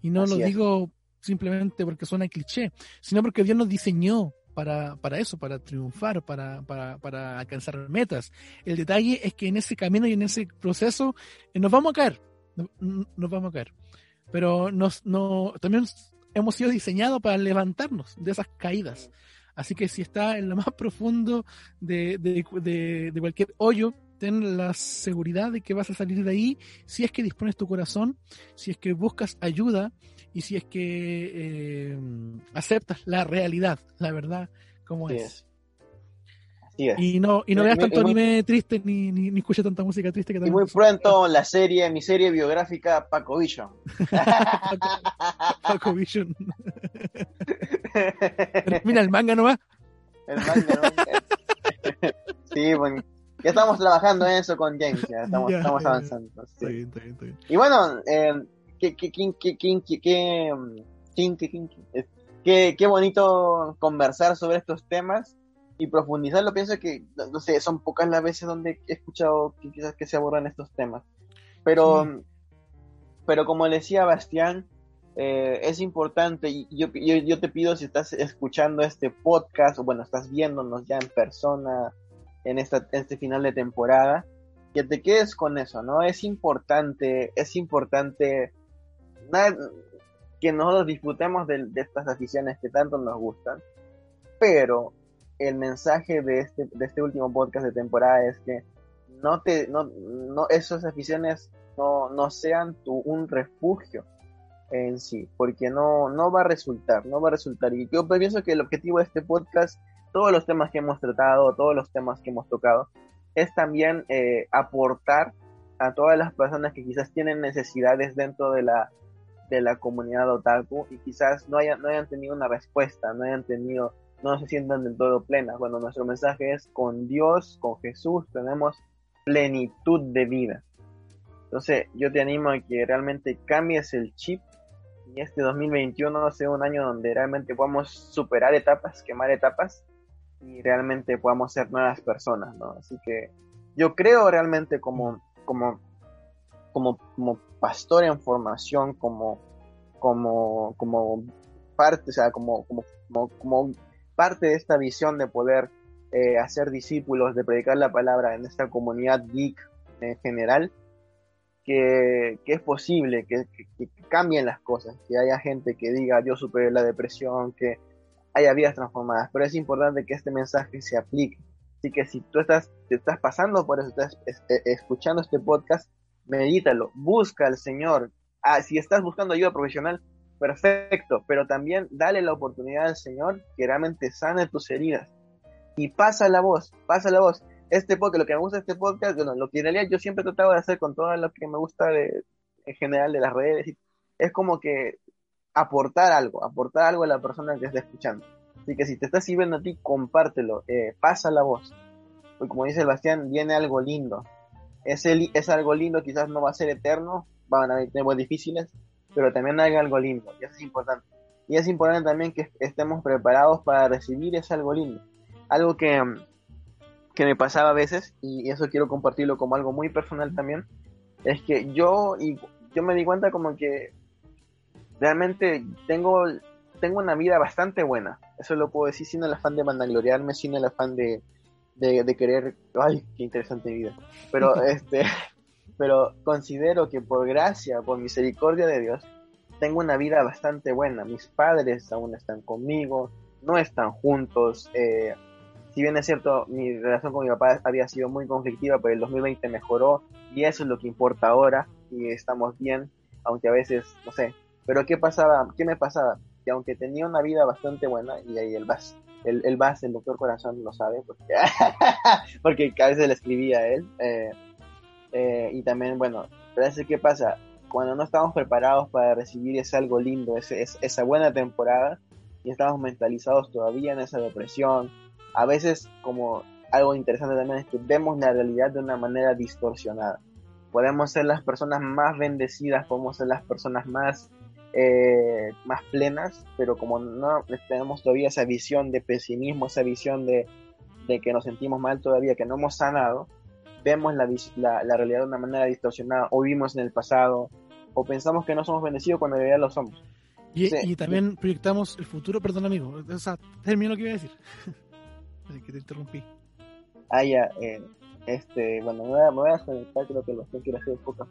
y no lo digo simplemente porque suena cliché, sino porque Dios nos diseñó para, para eso, para triunfar, para, para, para alcanzar metas. El detalle es que en ese camino y en ese proceso eh, nos vamos a caer, nos vamos a caer. Pero nos, no, también hemos sido diseñados para levantarnos de esas caídas. Así que si está en lo más profundo de, de, cualquier hoyo, ten la seguridad de que vas a salir de ahí si es que dispones tu corazón, si es que buscas ayuda y si es que eh, aceptas la realidad, la verdad, como es. Y no, y no veas tanto anime triste ni, ni, ni escuches tanta música triste que Y muy pronto la serie, mi serie biográfica Paco Vision. Paco, Vision. Mira, el manga nomás. El manga nomás. sí, bueno. Ya estamos trabajando en eso con James, ya estamos, estamos avanzando. Sí. Está bien, está bien, está bien. Y bueno, eh, qué, qué, qué, qué, qué, qué, qué, qué bonito conversar sobre estos temas y profundizarlo, pienso que, no sé, son pocas las veces donde he escuchado que quizás que se abordan estos temas. Pero, pero como decía Bastián, eh, es importante y yo, yo, te pido si estás escuchando este podcast o bueno, estás viéndonos ya en persona en, esta, este final de temporada, que te quedes con eso, ¿no? Es importante, es importante que nosotros disfrutemos de, de estas aficiones que tanto nos gustan, pero el mensaje de este, de este último podcast de temporada es que no te, no, no, esas aficiones no, no sean tu, un refugio en sí, porque no, no va a resultar, no va a resultar. Y yo pienso que el objetivo de este podcast, todos los temas que hemos tratado, todos los temas que hemos tocado, es también eh, aportar a todas las personas que quizás tienen necesidades dentro de la de la comunidad otaku y quizás no hayan, no hayan tenido una respuesta, no hayan tenido, no se sientan del todo plenas. Cuando nuestro mensaje es con Dios, con Jesús, tenemos plenitud de vida. Entonces yo te animo a que realmente cambies el chip y este 2021 sea un año donde realmente podamos superar etapas, quemar etapas y realmente podamos ser nuevas personas, ¿no? Así que yo creo realmente como, como, como, como pastor en formación, como, como, como parte, o sea, como, como, como, parte de esta visión de poder eh, hacer discípulos, de predicar la palabra en esta comunidad geek en general, que, es posible que, cambien las cosas, que haya gente que diga yo superé la depresión, que haya vidas transformadas, pero es importante que este mensaje se aplique. Así que si tú estás, te estás pasando por eso, estás eh, escuchando este podcast, medítalo, busca al Señor. Ah, si estás buscando ayuda profesional, perfecto, pero también dale la oportunidad al Señor que realmente sane tus heridas. Y pasa la voz, pasa la voz este podcast, lo que me gusta de este podcast, bueno, lo que en realidad yo siempre he tratado de hacer con todo lo que me gusta de, en general de las redes, es como que aportar algo, aportar algo a la persona que está escuchando. Así que si te está sirviendo a ti, compártelo, eh, pasa la voz. Porque como dice Sebastián, viene algo lindo. Ese, es algo lindo, quizás no va a ser eterno, van a haber tiempos difíciles, pero también hay algo lindo, y eso es importante. Y es importante también que estemos preparados para recibir ese algo lindo. Algo que, que me pasaba a veces, y eso quiero compartirlo como algo muy personal también, es que yo, y yo me di cuenta como que realmente tengo, tengo una vida bastante buena. Eso lo puedo decir sin el afán de vanagloriarme, sin el afán de, de, querer, ay, qué interesante vida. Pero, este, pero considero que por gracia, por misericordia de Dios, tengo una vida bastante buena. Mis padres aún están conmigo, no están juntos. Eh, si bien es cierto, mi relación con mi papá había sido muy conflictiva, pero el 2020 mejoró y eso es lo que importa ahora y estamos bien, aunque a veces, no sé. Pero ¿qué pasaba? ¿Qué me pasaba? Que aunque tenía una vida bastante buena, y ahí el Bas, el, el Bas, el doctor Corazón lo sabe, porque, porque a veces le escribía a él, eh, eh, y también, bueno, pero ¿qué pasa? Cuando no estamos preparados para recibir ese algo lindo, ese, esa buena temporada, y estamos mentalizados todavía en esa depresión, a veces como algo interesante también es que vemos la realidad de una manera distorsionada. Podemos ser las personas más bendecidas, podemos ser las personas más, eh, más plenas, pero como no tenemos todavía esa visión de pesimismo, esa visión de, que nos sentimos mal todavía, que no hemos sanado, vemos la, la, realidad de una manera distorsionada, o vivimos en el pasado, o pensamos que no somos bendecidos cuando en realidad lo somos. Y, también proyectamos el futuro, perdón amigo, o sea, termino lo que iba a decir. que te interrumpí. Ah, ya, eh, este, bueno, me voy a, desconectar, creo que lo que quiero hacer es poca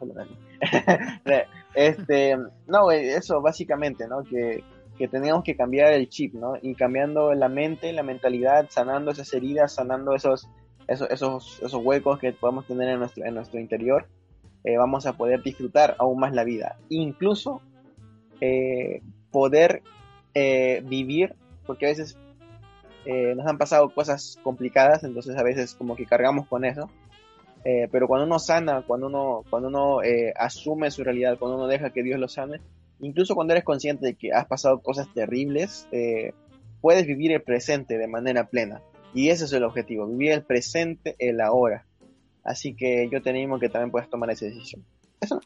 Este, no, eso básicamente, ¿no? Que, que teníamos que cambiar el chip, ¿no? Y cambiando la mente, la mentalidad, sanando esas heridas, sanando esos, esos, esos, esos huecos que podemos tener en nuestro, en nuestro interior, eh, vamos a poder disfrutar aún más la vida. Incluso eh, poder eh, vivir, porque a veces eh, nos han pasado cosas complicadas, entonces a veces como que cargamos con eso. Eh, pero cuando uno sana, cuando uno, cuando uno eh, asume su realidad, cuando uno deja que Dios lo sane, incluso cuando eres consciente de que has pasado cosas terribles, puedes vivir el presente de manera plena. Y ese es el objetivo, vivir el presente, el ahora. Así que yo te animo que también puedas tomar esa decisión. Eso.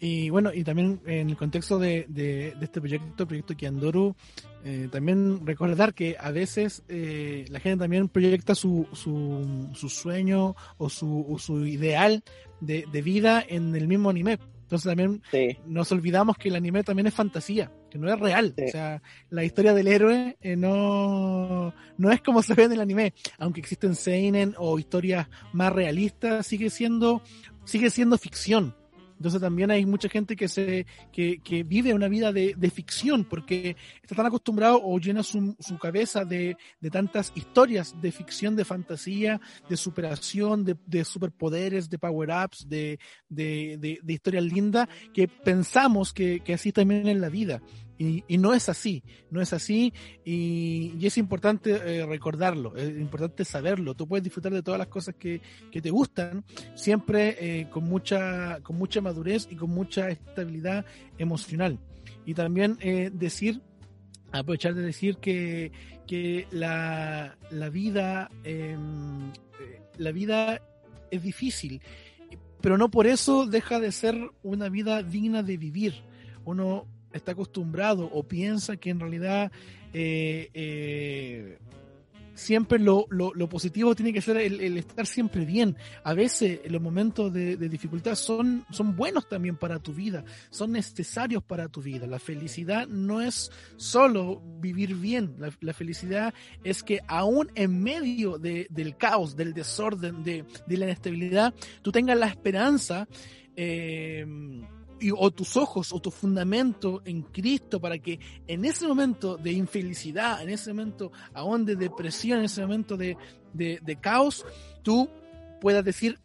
Y bueno, y también en el contexto de, de, este proyecto, proyecto Kiandoru, eh, también recordar que a veces eh, la gente también proyecta su, su, su sueño o su, su ideal de, de, vida en el mismo anime. Entonces también nos olvidamos que el anime también es fantasía, que no es real. O sea, la historia del héroe eh, no, no es como se ve en el anime. Aunque existen seinen o historias más realistas, sigue siendo, sigue siendo ficción. Entonces también hay mucha gente que se que, que vive una vida de, de, ficción porque está tan acostumbrado o llena su, su cabeza de, de, tantas historias de ficción, de fantasía, de superación, de, de superpoderes, de power-ups, de, historias lindas, que pensamos que, que así también en la vida. Y, no es así, no es así y, es importante eh, recordarlo, es importante saberlo. Tú puedes disfrutar de todas las cosas que, que te gustan, siempre eh, con, mucha, con mucha madurez y con mucha estabilidad emocional. Y también eh, decir, aprovechar de decir que, que la, la vida, em, la vida es difícil, pero no por eso deja de ser una vida digna de vivir. Uno está acostumbrado o piensa que en realidad eh, eh, siempre lo, lo, positivo tiene que ser el, estar siempre bien. A veces los momentos de, dificultad son, son buenos también para tu vida, son necesarios para tu vida. La felicidad no es solo vivir bien, la, felicidad es que aún en medio del caos, del desorden, de, de la inestabilidad, tú tengas la esperanza. Eh, o tus ojos o tu fundamento en Cristo para que en ese momento de infelicidad, en ese momento aún de depresión, en ese momento de, caos, tú puedas decir,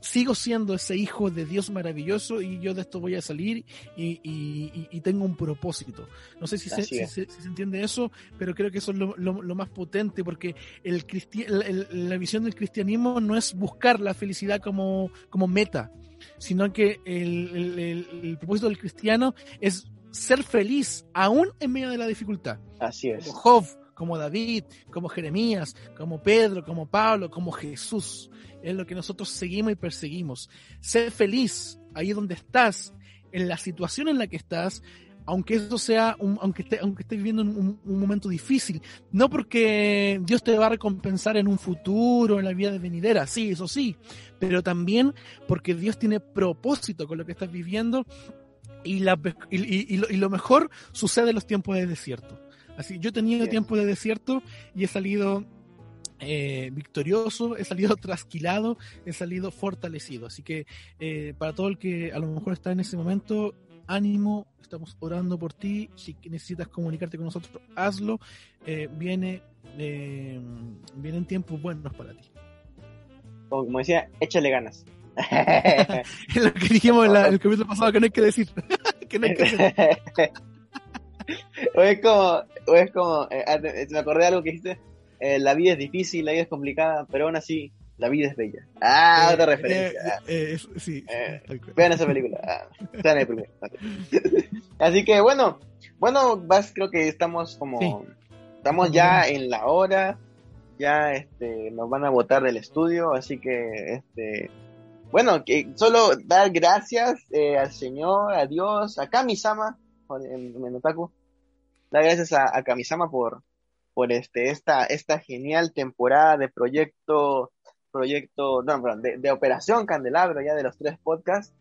sigo siendo ese hijo de Dios maravilloso y yo de esto voy a salir y, tengo un propósito. No sé si se, entiende eso, pero creo que eso es lo, más potente porque el, la visión del cristianismo no es buscar la felicidad como, como meta, sino que el, propósito del cristiano es ser feliz aún en medio de la dificultad. Así es. Como Job, como David, como Jeremías, como Pedro, como Pablo, como Jesús. Es lo que nosotros seguimos y perseguimos. Ser feliz ahí donde estás, en la situación en la que estás, aunque eso sea, un, aunque, esté, aunque estés viviendo un, momento difícil, no porque Dios te va a recompensar en un futuro, en la vida de venidera, sí, eso sí, pero también porque Dios tiene propósito con lo que estás viviendo y, la, y, lo, mejor sucede en los tiempos de desierto. Así, yo he tenido tiempo de desierto y he salido eh, victorioso, he salido trasquilado, he salido fortalecido. Así que eh, para todo el que a lo mejor está en ese momento, ánimo, estamos orando por ti, si necesitas comunicarte con nosotros, hazlo, eh, viene, eh, vienen tiempos buenos para ti. Como decía, échale ganas. es lo que dijimos en el capítulo pasado que no hay que decir. que no hay que decir. o es como, o es como, eh, me acordé de algo que dijiste, eh, la vida es difícil, la vida es complicada, pero aún así la vida es bella. Ah, otra eh, referencia. Eh, eh, sí, vean esa película. Ah, el primero. Así que bueno, bueno, vas, creo que estamos como, estamos ya en la hora, ya este, nos van a votar del estudio, así que este, bueno, que solo dar gracias al Señor, a Dios, a Kamisama, en, en Otaku, dar gracias a, a Kamisama por, por este, esta, esta genial temporada de proyecto proyecto, no, perdón, de, Operación Candelabro, ya de los tres podcasts.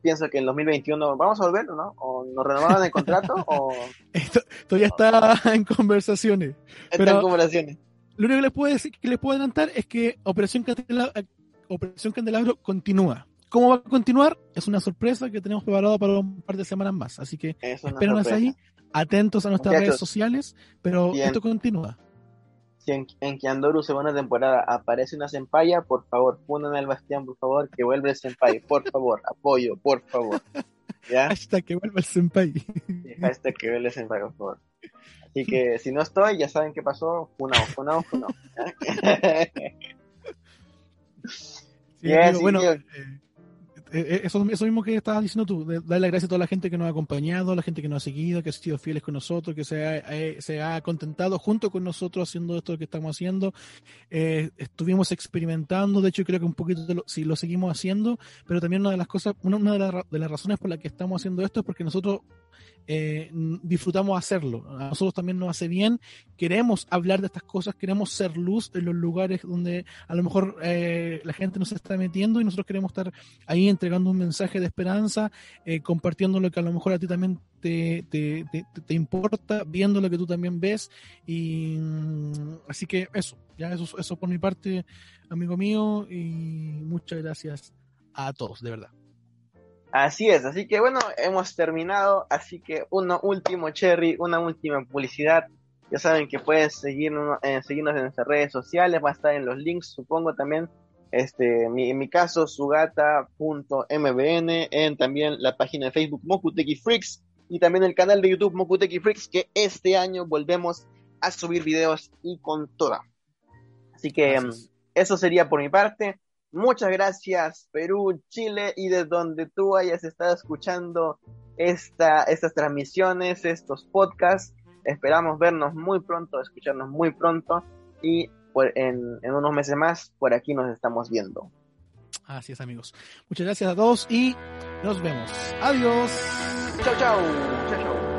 Pienso que en 2021 vamos a volver, ¿no? ¿O nos renovaron el contrato? o... Esto, todavía está en conversaciones. Está en conversaciones. Lo único que les puedo decir, que les puedo adelantar es que Operación Candelabro, Operación Candelabro continúa. ¿Cómo va a continuar? Es una sorpresa que tenemos preparado para un par de semanas más. Así que espérenos ahí, atentos a nuestras redes sociales, pero esto continúa si en, en Kiandoru segunda temporada aparece una senpaya, por favor, funden al Bastián, por favor, que vuelva el senpai, por favor, apoyo, por favor. ¿Ya? Hasta que vuelva el senpai. hasta que vuelva el senpai, por favor. Así que si no estoy, ya saben qué pasó, funao, funao, funao. sí, bueno, eh, eso, eso mismo que estabas diciendo tú, darle las gracias a toda la gente que nos ha acompañado, a la gente que nos ha seguido, que ha sido fieles con nosotros, que se ha, eh, se ha contentado junto con nosotros haciendo esto que estamos haciendo. estuvimos experimentando, de hecho creo que un poquito si lo seguimos haciendo, pero también una de las cosas, una, una de, de las razones por las que estamos haciendo esto es porque nosotros eh, disfrutamos hacerlo. A nosotros también nos hace bien. Queremos hablar de estas cosas, queremos ser luz en los lugares donde a lo mejor eh, la gente nos está metiendo y nosotros queremos estar ahí entregando un mensaje de esperanza, eh, compartiendo lo que a lo mejor a ti también te, te, te, importa, viendo lo que tú también ves. Y mm, así que eso, ya eso, eso por mi parte, amigo mío, y muchas gracias a todos, de verdad. Así es, así que bueno, hemos terminado, así que uno último cherry, una última publicidad. Ya saben que pueden seguirnos, eh, seguirnos en nuestras redes sociales, va a estar en los links, supongo también. Este, en mi caso, sugata.mbn, en también la página de Facebook Mokuteki Freaks, y también el canal de YouTube Mokuteki Freaks, que este año volvemos a subir videos y con toda. Así que eso sería por mi parte. Muchas gracias Perú, Chile y de donde tú hayas estado escuchando esta, estas transmisiones, estos podcasts. Esperamos vernos muy pronto, escucharnos muy pronto y en, en unos meses más por aquí nos estamos viendo. Así es amigos. Muchas gracias a todos y nos vemos. Adiós. Chao, chao. Chao, chao.